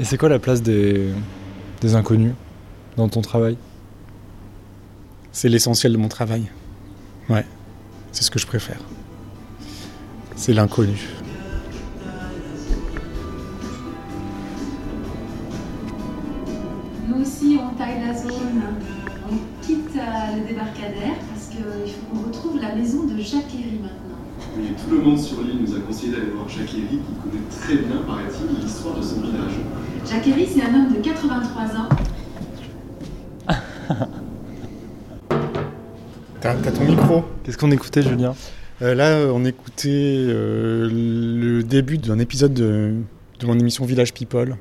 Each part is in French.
Et c'est quoi la place des, des inconnus dans ton travail? C'est l'essentiel de mon travail. Ouais, c'est ce que je préfère. C'est l'inconnu. Nous aussi, on taille la zone. On quitte euh, le débarcadère parce qu'il faut qu'on retrouve la maison de Jacques Herry Oui, tout le monde sur l'île nous a conseillé d'aller voir Jacques Herry, qui connaît très bien, paraît-il, l'histoire de son village. Jacques Herry, c'est un homme de 83 ans. T'as t'as ton micro? Qu'est-ce qu'on écoutait, Julien? Euh, Là, on écoutait euh, le début d'un épisode de, de mon émission Village People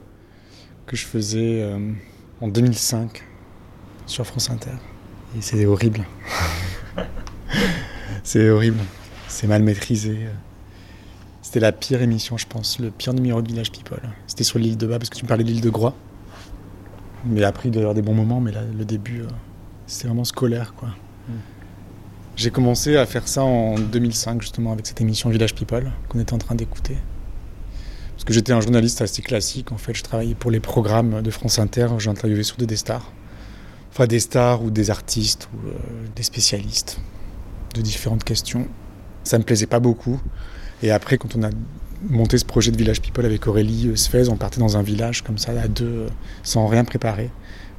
que je faisais euh, en 2005 sur France Inter. Et c'est horrible. c'est horrible. C'est mal maîtrisé. C'était la pire émission, je pense, le pire numéro de Village People. C'était sur l'île de Bas, parce que tu me parlais de l'île de Groix. Mais après, il doit y avoir des bons moments, mais là, le début, euh, c'était vraiment scolaire, quoi. J'ai commencé à faire ça en 2005, justement, avec cette émission Village People qu'on était en train d'écouter. Parce que j'étais un journaliste assez classique, en fait. Je travaillais pour les programmes de France Inter. J'interviewais surtout des stars. Enfin, des stars ou des artistes ou euh, des spécialistes de différentes questions. Ça me plaisait pas beaucoup. Et après, quand on a monté ce projet de Village People avec Aurélie euh, Sfez, on partait dans un village comme ça, à deux, euh, sans rien préparer,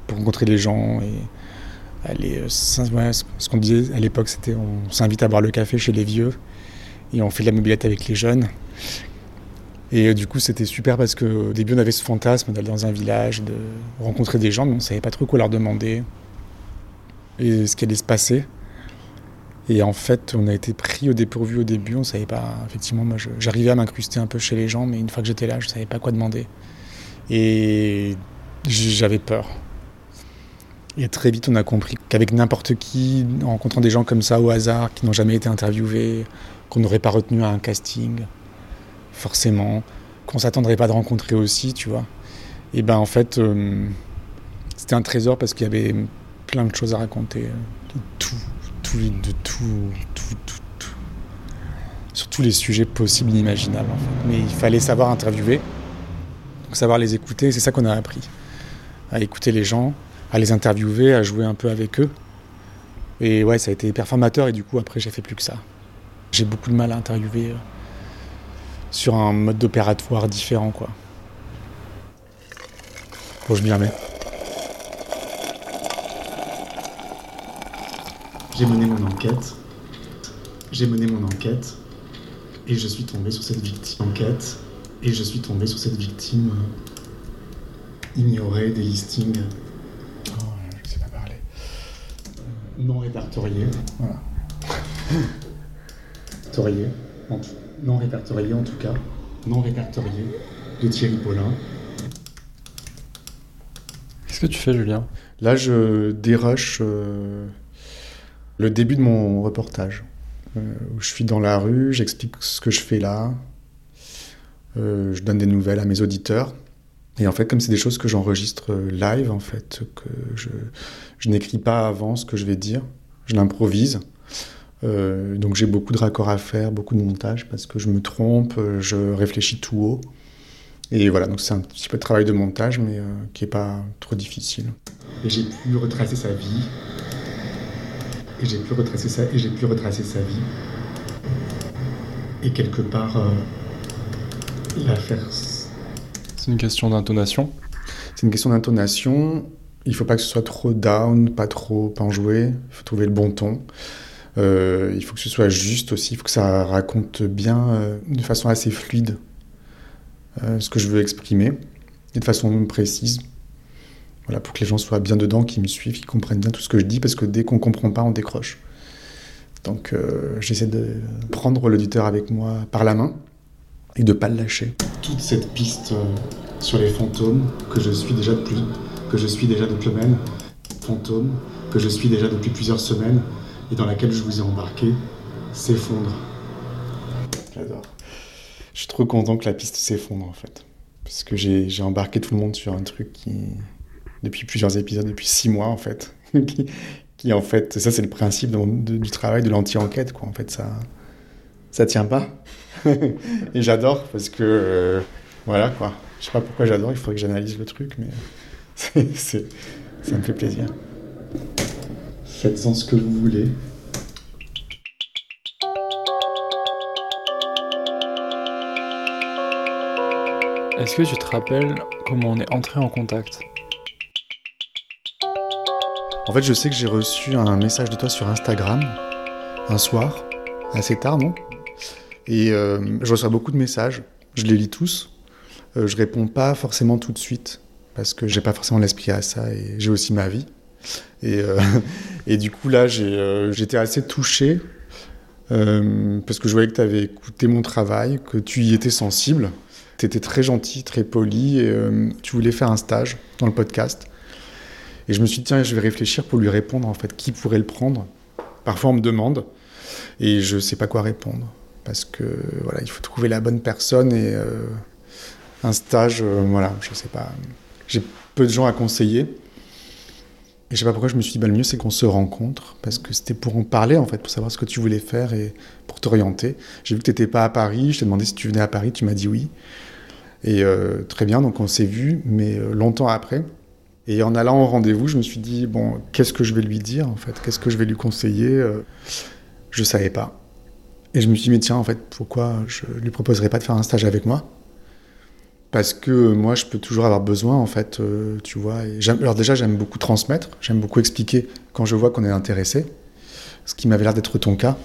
pour rencontrer les gens et aller. euh, ce qu'on disait à l'époque, c'était on s'invite à boire le café chez les vieux et on fait de la mobilette avec les jeunes. Et du coup, c'était super parce qu'au début, on avait ce fantasme d'aller dans un village, de rencontrer des gens, mais on savait pas trop quoi leur demander et ce qui allait se passer. Et en fait, on a été pris au dépourvu au début. On savait pas. Effectivement, moi, j'arrivais à m'incruster un peu chez les gens, mais une fois que j'étais là, je savais pas quoi demander. Et j'avais peur. Et très vite, on a compris qu'avec n'importe qui, en rencontrant des gens comme ça au hasard, qui n'ont jamais été interviewés, qu'on n'aurait pas retenu à un casting, forcément, qu'on s'attendrait pas de rencontrer aussi, tu vois. Et ben en fait, euh, c'était un trésor parce qu'il y avait plein de choses à raconter, euh, tout, de tout, tout, tout, tout. Sur tous les sujets possibles et imaginables. Mais il fallait savoir interviewer, savoir les écouter, c'est ça qu'on a appris. À écouter les gens, à les interviewer, à jouer un peu avec eux. Et ouais, ça a été hyper formateur, et du coup, après, j'ai fait plus que ça. J'ai beaucoup de mal à interviewer euh, sur un mode d'opératoire différent, quoi. Bon, je m'y remets. J'ai mené mon enquête. J'ai mené mon enquête. Et je suis tombé sur cette victime. Enquête. Et je suis tombé sur cette victime euh, ignorée des listings. Oh, je sais pas parler. Euh, non répertorié. Voilà. répertorié. en tout- Non répertorié en tout cas. Non répertorié. De Thierry Paulin. Qu'est-ce que tu fais, Julien? Là, je dérush euh, le début de mon reportage. euh, où je suis dans la rue, j'explique ce que je fais là. euh, je donne des nouvelles à mes auditeurs. Et en fait, comme c'est des choses que j'enregistre euh, live, en fait, que je, n'écris pas avant ce que je vais dire, je l'improvise. Donc j'ai beaucoup de raccords à faire, beaucoup de montage, parce que je me trompe, je réfléchis tout haut. Et voilà, donc c'est un petit peu de travail de montage, mais qui n'est pas trop difficile. Et j'ai pu retracer sa vie. Et j'ai pu retracer sa, et j'ai pu retracer sa vie. Et quelque part, euh, la faire. C'est une question d'intonation. C'est une question d'intonation. Il faut pas que ce soit trop down, pas trop enjoué. Il faut trouver le bon ton. Euh, il faut que ce soit juste aussi. Il faut que ça raconte bien, euh, de façon assez fluide, ce que je veux exprimer, et de façon précise. Voilà, pour que les gens soient bien dedans, qu'ils me suivent, qu'ils comprennent bien tout ce que je dis, parce que dès qu'on comprend pas, on décroche. Donc euh, j'essaie de prendre l'auditeur avec moi par la main et de pas le lâcher. Toute cette piste euh, sur les fantômes que je suis déjà depuis, que je suis déjà depuis semaines, fantômes que je suis déjà depuis plusieurs semaines et dans laquelle je vous ai embarqué, s'effondre. J'adore. Je suis trop content que la piste s'effondre en fait, parce que j'ai embarqué tout le monde sur un truc qui, depuis plusieurs épisodes, depuis six mois en fait, qui, en fait, ça c'est le principe du travail de l'anti-enquête quoi. En fait, ça, ça tient pas. et j'adore parce que euh, voilà quoi. Je sais pas pourquoi j'adore, il faudrait que j'analyse le truc, mais ça me fait plaisir. Faites-en ce que vous voulez. Est-ce que tu te rappelles comment on est entré en contact? En fait, je sais que j'ai reçu un message de toi sur Instagram un soir, assez tard, non? Et euh, je reçois beaucoup de messages, je les lis tous. Euh, je réponds pas forcément tout de suite parce que j'ai pas forcément l'esprit à ça et j'ai aussi ma vie. Et, euh, et du coup, là, euh, j'étais assez touché euh, parce que je voyais que tu avais écouté mon travail, que tu y étais sensible. Tu étais très gentil, très poli et euh, tu voulais faire un stage dans le podcast. Et je me suis dit, tiens, je vais réfléchir pour lui répondre, en fait, qui pourrait le prendre. Parfois, on me demande, et je sais pas quoi répondre. Parce que, voilà, il faut trouver la bonne personne, et euh, un stage, euh, voilà, je sais pas. J'ai peu de gens à conseiller. Et je sais pas pourquoi je me suis dit, bah, le mieux, c'est qu'on se rencontre, parce que c'était pour en parler, en fait, pour savoir ce que tu voulais faire et pour t'orienter. J'ai vu que tu n'étais pas à Paris, je t'ai demandé si tu venais à Paris, tu m'as dit oui. Et euh, très bien, donc on s'est vu, mais longtemps après. Et en allant au rendez-vous, je me suis dit, bon, qu'est-ce que je vais lui dire en fait? Qu'est-ce que je vais lui conseiller? Euh, Je savais pas. Et je me suis dit, mais tiens, en fait, pourquoi je lui proposerais pas de faire un stage avec moi? Parce que moi, je peux toujours avoir besoin, en fait, euh, tu vois. Alors déjà, j'aime beaucoup transmettre, j'aime beaucoup expliquer quand je vois qu'on est intéressé, ce qui m'avait l'air d'être ton cas.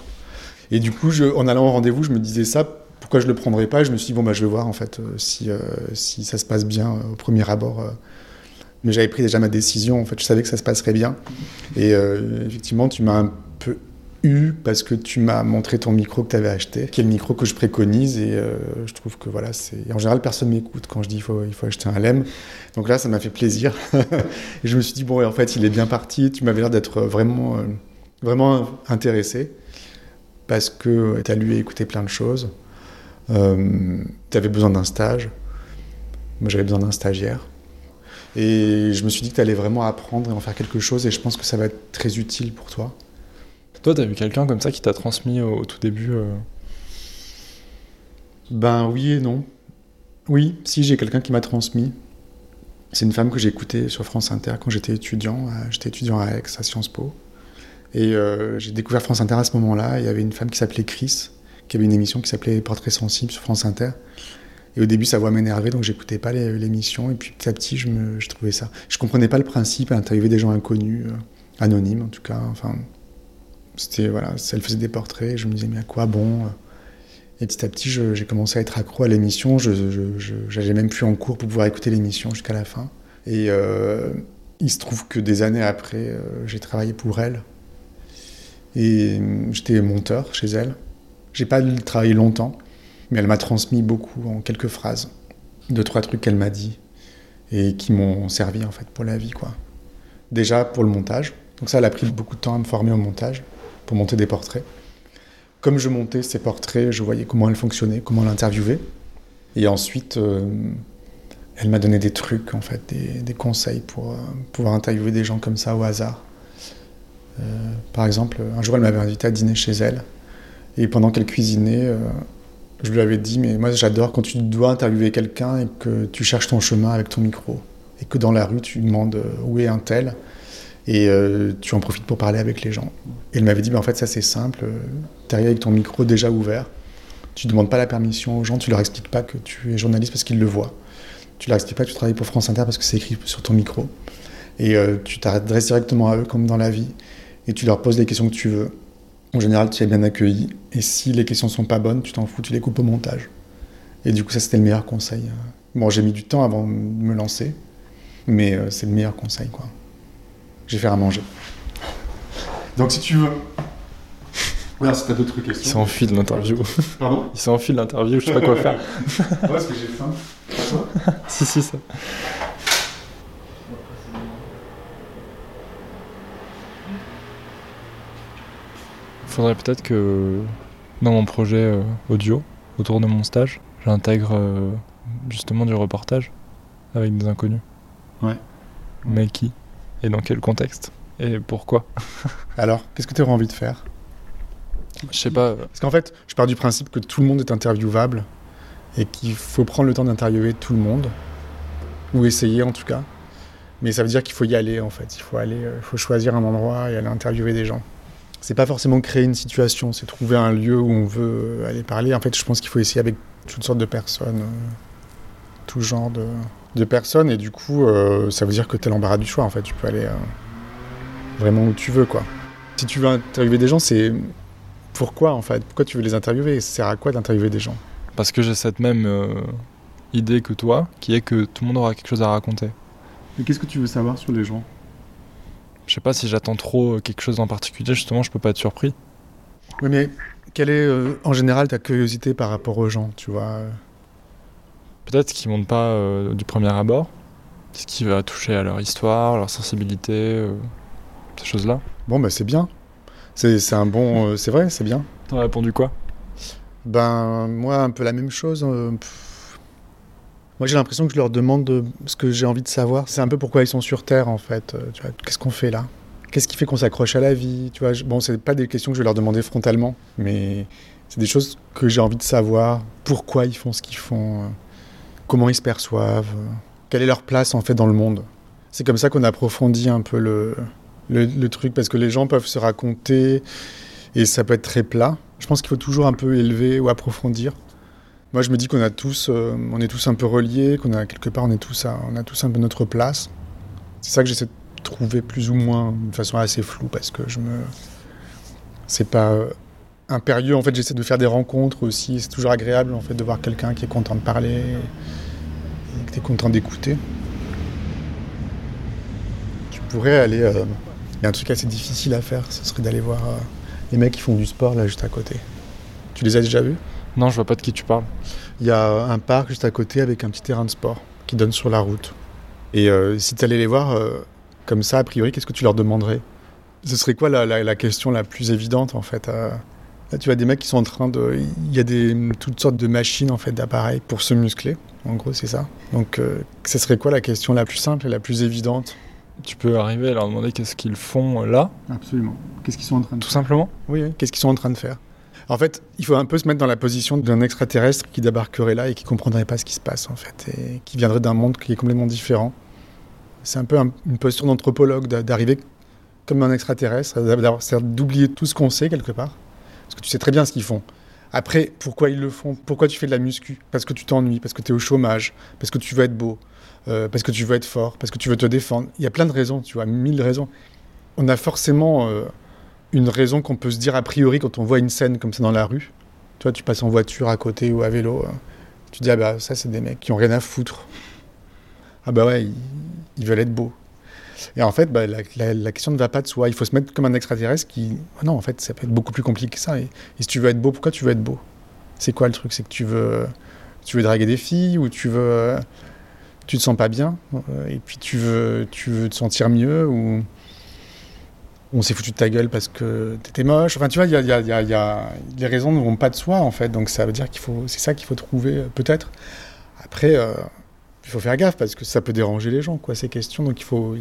Et du coup, en allant au rendez-vous, je me disais ça, pourquoi je le prendrais pas? Je me suis dit, bon, bah, je vais voir, en fait, euh, si, si ça se passe bien au premier abord. Mais j'avais pris déjà ma décision, en fait, je savais que ça se passerait bien. Et euh, effectivement, tu m'as un peu eu parce que tu m'as montré ton micro que tu avais acheté, qui est le micro que je préconise. Et euh, je trouve que voilà, c'est. En général, personne m'écoute quand je dis il faut, acheter un LEM. Donc là, ça m'a fait plaisir. et je me suis dit, bon, en fait, il est bien parti. Tu m'avais l'air d'être vraiment, euh, vraiment intéressé parce que tu as lu et écouté plein de choses. tu avais besoin d'un stage. Moi, j'avais besoin d'un stagiaire. Et je me suis dit que tu allais vraiment apprendre et en faire quelque chose, et je pense que ça va être très utile pour toi. Toi, t'as vu quelqu'un comme ça qui t'a transmis au, au tout début euh, Ben oui et non. Oui, si j'ai quelqu'un qui m'a transmis. C'est une femme que j'ai écoutée sur France Inter quand j'étais étudiant. euh, J'étais étudiant à Aix, à Sciences Po. Et euh, j'ai découvert France Inter à ce moment-là. Il y avait une femme qui s'appelait Chris, qui avait une émission qui s'appelait Portrait sensible sur France Inter. Et au début, sa voix m'énervait, donc j'écoutais pas l'émission. Et puis petit à petit, je, trouvais ça. Je comprenais pas le principe d'interviewer des gens inconnus, euh, anonymes en tout cas. Enfin, c'était voilà, elle faisait des portraits. Je me disais mais à quoi bon euh. Et petit à petit, j'ai commencé à être accro à l'émission. Je, j'allais même plus en cours pour pouvoir écouter l'émission jusqu'à la fin. Et euh, il se trouve que des années après, j'ai travaillé pour elle. Et j'étais monteur chez elle. J'ai pas travaillé longtemps, mais elle m'a transmis beaucoup en quelques phrases. Deux, trois trucs qu'elle m'a dit et qui m'ont servi en fait pour la vie. quoi. Déjà pour le montage. Donc ça, elle a pris beaucoup de temps à me former au montage pour monter des portraits. Comme je montais ces portraits, je voyais comment elle fonctionnait, comment l'interviewait. Et ensuite, euh, elle m'a donné des trucs, en fait, des, conseils pour euh, pouvoir interviewer des gens comme ça au hasard. Euh, par exemple, un jour, elle m'avait invité à dîner chez elle. Et pendant qu'elle cuisinait, je lui avais dit, mais moi j'adore quand tu dois interviewer quelqu'un et que tu cherches ton chemin avec ton micro. Et que dans la rue, tu demandes euh, où est un tel. Et euh, tu en profites pour parler avec les gens. Et elle m'avait dit, bah, en fait, ça c'est simple. Tu arrives avec ton micro déjà ouvert. Tu ne demandes pas la permission aux gens, tu leur expliques pas que tu es journaliste parce qu'ils le voient. Tu leur expliques pas que tu travailles pour France Inter parce que c'est écrit sur ton micro. Et euh, tu t'adresses directement à eux comme dans la vie. Et tu leur poses les questions que tu veux. En général, tu es bien accueilli. Et si les questions sont pas bonnes, tu t'en fous, tu les coupes au montage. Et du coup, ça, c'était le meilleur conseil. Bon, j'ai mis du temps avant de me lancer. Mais euh, c'est le meilleur conseil, quoi. J'ai fait à manger. Donc, si tu veux. Ouais, si t'as d'autres Il questions. s'enfuit de l'interview. Pardon? Il s'enfuit de l'interview, je sais pas quoi faire. Ouais, parce que j'ai faim. si, si, ça. Faudrait peut-être que dans mon projet euh, audio, autour de mon stage, j'intègre euh, justement du reportage avec des inconnus. Ouais. Mais qui Et dans quel contexte Et pourquoi Alors, qu'est-ce que tu aurais envie de faire? Je sais pas. euh, Parce qu'en fait, je pars du principe que tout le monde est interviewable et qu'il faut prendre le temps d'interviewer tout le monde. ou essayer en tout cas. Mais ça veut dire qu'il faut y aller en fait. Il faut aller, il faut choisir un endroit et aller interviewer des gens. C'est pas forcément créer une situation, c'est trouver un lieu où on veut aller parler. En fait, je pense qu'il faut essayer avec toutes sortes de personnes, tout genre de, de personnes. Et du coup euh, ça veut dire que tu as l'embarras du choix en fait. Tu peux aller euh, vraiment où tu veux quoi. Si tu veux interviewer des gens c'est pourquoi en fait? Pourquoi tu veux les interviewer? Ça sert à quoi d'interviewer des gens? Parce que j'ai cette même euh, idée que toi qui est que tout le monde aura quelque chose à raconter. Mais qu'est-ce que tu veux savoir sur les gens? Je sais pas si j'attends trop quelque chose en particulier justement je peux pas être surpris oui mais quelle est en général ta curiosité par rapport aux gens tu vois peut-être qu'ils montent pas euh, du premier abord, ce qui va toucher à leur histoire, leur sensibilité, euh, ces choses-là. Bon, bah c'est bien. C'est un bon. Euh, c'est vrai, c'est bien. T'as répondu quoi? Ben, moi, un peu la même chose. Moi, j'ai l'impression que je leur demande ce que j'ai envie de savoir. C'est un peu pourquoi ils sont sur Terre, en fait. vois, qu'est-ce qu'on fait là? Qu'est-ce qui fait qu'on s'accroche à la vie? Tu vois, bon, c'est pas des questions que je vais leur demander frontalement, mais c'est des choses que j'ai envie de savoir. Pourquoi ils font ce qu'ils font? Comment ils se perçoivent, quelle est leur place en fait dans le monde? C'est comme ça qu'on approfondit un peu le, le, truc, parce que les gens peuvent se raconter et ça peut être très plat. Je pense qu'il faut toujours un peu élever ou approfondir. Moi, je me dis qu'on a tous, euh, on est tous un peu reliés, qu'on a quelque part, on a tous un peu notre place. C'est ça que j'essaie de trouver plus ou moins de façon assez floue, parce que je me, c'est pas euh, impérieux. En fait, j'essaie de faire des rencontres aussi. C'est toujours agréable en fait de voir quelqu'un qui est content de parler, et qui est content d'écouter. Tu pourrais aller. Euh, il y a un truc assez difficile à faire. Ce serait d'aller voir euh, les mecs qui font du sport là juste à côté. Tu les as déjà vus? Non, je vois pas de qui tu parles. Il y a un parc juste à côté avec un petit terrain de sport qui donne sur la route. Et euh, si tu allais les voir comme ça, a priori, qu'est-ce que tu leur demanderais? Ce serait quoi la, la, question la plus évidente en fait Là, tu vois des mecs qui sont en train de. Il y a des, toutes sortes de machines, en fait, d'appareils pour se muscler. En gros, c'est ça. Donc, euh, ce serait quoi la question la plus simple et la plus évidente? Tu peux arriver à leur demander qu'est-ce qu'ils font là? Absolument. Qu'est-ce qu'ils sont en train de Tout simplement? Oui, oui. qu'est-ce qu'ils sont en train de faire? En fait, il faut un peu se mettre dans la position d'un extraterrestre qui débarquerait là et qui comprendrait pas ce qui se passe, en fait, et qui viendrait d'un monde qui est complètement différent. C'est un peu une posture d'anthropologue d'arriver comme un extraterrestre, d'oublier tout ce qu'on sait quelque part parce que tu sais très bien ce qu'ils font. Après, pourquoi ils le font? Pourquoi tu fais de la muscu? Parce que tu t'ennuies, parce que tu es au chômage, parce que tu veux être beau, euh, parce que tu veux être fort, parce que tu veux te défendre. Il y a plein de raisons, tu vois, mille raisons. On a forcément euh, une raison qu'on peut se dire a priori quand on voit une scène comme ça dans la rue. Tu vois, tu passes en voiture à côté ou à vélo. Euh, tu dis, ah bah ça, c'est des mecs qui ont rien à foutre. Ah bah ouais, ils veulent être beaux. Et en fait, bah, la, question ne va pas de soi. Il faut se mettre comme un extraterrestre qui. Oh non, en fait, ça peut être beaucoup plus compliqué que ça. Et, si tu veux être beau, pourquoi tu veux être beau? C'est quoi le truc? C'est que tu veux, tu veux draguer des filles ou tu veux. Tu te sens pas bien? Euh, et puis tu veux, tu veux te sentir mieux ou on s'est foutu de ta gueule parce que t'étais moche. Enfin, tu vois, il y a, y, a, y les raisons ne vont pas de soi en fait. Donc ça veut dire qu'il faut, c'est ça qu'il faut trouver euh, peut-être. Après, euh, il faut faire gaffe parce que ça peut déranger les gens, quoi, ces questions. Donc il faut,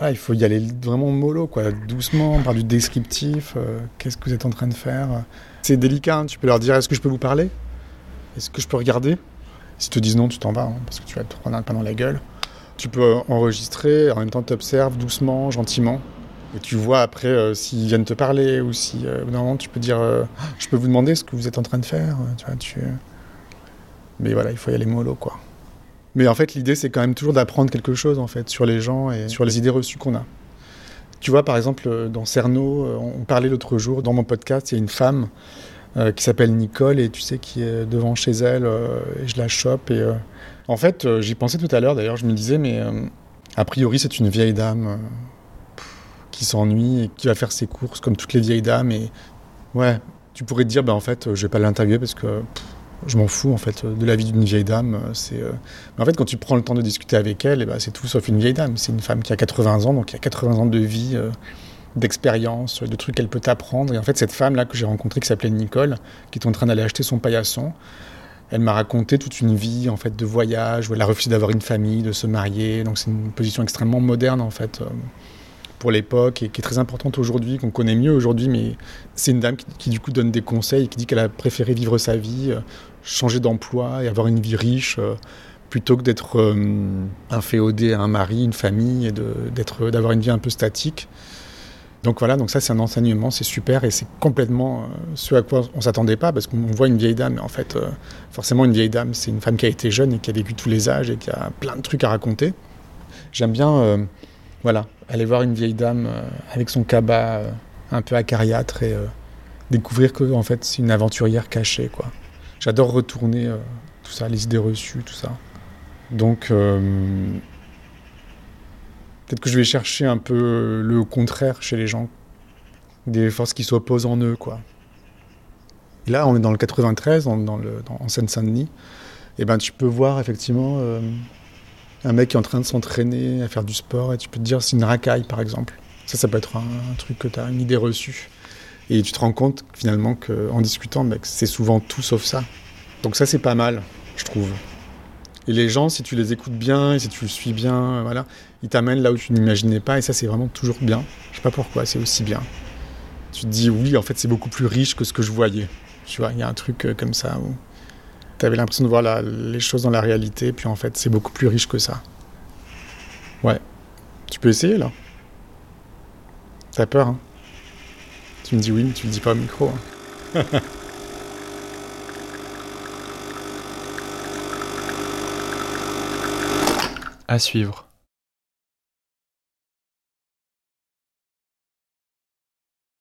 il faut y aller vraiment mollo, quoi, doucement, par du descriptif. Euh, qu'est-ce que vous êtes en train de faire? C'est délicat, hein, tu peux leur dire est-ce que je peux vous parler? Est-ce que je peux regarder? S'ils te disent non, tu t'en vas, hein, parce que tu vas te prendre un dans la gueule. Tu peux enregistrer, en même temps tu observes doucement, gentiment. Et tu vois après euh, s'ils viennent te parler ou si euh, non, tu peux dire je peux vous demander ce que vous êtes en train de faire. Vois, tu... Mais voilà, il faut y aller mollo, quoi. Mais en fait, l'idée, c'est quand même toujours d'apprendre quelque chose en fait sur les gens et sur les idées reçues qu'on a. Tu vois, par exemple, euh, dans Cerno, euh, on parlait l'autre jour, dans mon podcast, il y a une femme euh, qui s'appelle Nicole et tu sais, qui est devant chez elle, et je la chope. Et, en fait, j'y pensais tout à l'heure d'ailleurs, je me disais, mais a priori, c'est une vieille dame qui s'ennuie et qui va faire ses courses comme toutes les vieilles dames. Et ouais, tu pourrais te dire, bah, en fait, je vais pas l'interviewer parce que je m'en fous en fait de la vie d'une vieille dame. C'est, euh, Mais en fait, quand tu prends le temps de discuter avec elle, eh ben, c'est tout sauf une vieille dame. C'est une femme qui a 80 ans, donc qui a 80 ans de vie, euh, d'expérience, de trucs qu'elle peut t'apprendre. Et en fait, cette femme-là que j'ai rencontrée, qui s'appelait Nicole, qui est en train d'aller acheter son paillasson, elle m'a raconté toute une vie en fait de voyage où elle a refusé d'avoir une famille, de se marier. Donc c'est une position extrêmement moderne en fait. Pour l'époque et qui est très importante aujourd'hui, qu'on connaît mieux aujourd'hui, mais c'est une dame qui, du coup donne des conseils et qui dit qu'elle a préféré vivre sa vie, euh, changer d'emploi et avoir une vie riche, euh, plutôt que d'être euh, inféodé à un mari, une famille, et d'avoir une vie un peu statique. Donc voilà, donc ça c'est un enseignement, c'est super et c'est complètement ce à quoi on s'attendait pas parce qu'on voit une vieille dame, mais en fait forcément une vieille dame c'est une femme qui a été jeune et qui a vécu tous les âges et qui a plein de trucs à raconter. J'aime bien, voilà, aller voir une vieille dame avec son cabas un peu acariâtre et découvrir que en fait c'est une aventurière cachée quoi. J'adore retourner tout ça, les idées reçues, tout ça. Donc Peut-être que je vais chercher un peu le contraire chez les gens. Des forces qui s'opposent en eux, quoi. Et là, on est dans le 93, dans, le, en Seine-Saint-Denis. Et ben, tu peux voir effectivement euh, un mec qui est en train de s'entraîner à faire du sport et tu peux te dire c'est une racaille, par exemple. Ça, ça peut être un, truc que tu as une idée reçue. Et tu te rends compte finalement qu'en discutant, mec, c'est souvent tout sauf ça. Donc ça, c'est pas mal, je trouve. Et les gens, si tu les écoutes bien et si tu le suis bien, voilà, ils t'amènent là où tu n'imaginais pas. Et ça, c'est vraiment toujours bien. Je sais pas pourquoi, c'est aussi bien. Tu te dis, oui, en fait, c'est beaucoup plus riche que ce que je voyais. Tu vois, il y a un truc euh, comme ça où tu avais l'impression de voir les choses dans la réalité, puis en fait, c'est beaucoup plus riche que ça. Ouais. Tu peux essayer là. T'as peur, hein Tu me dis oui, mais tu le dis pas au micro. Hein. À suivre.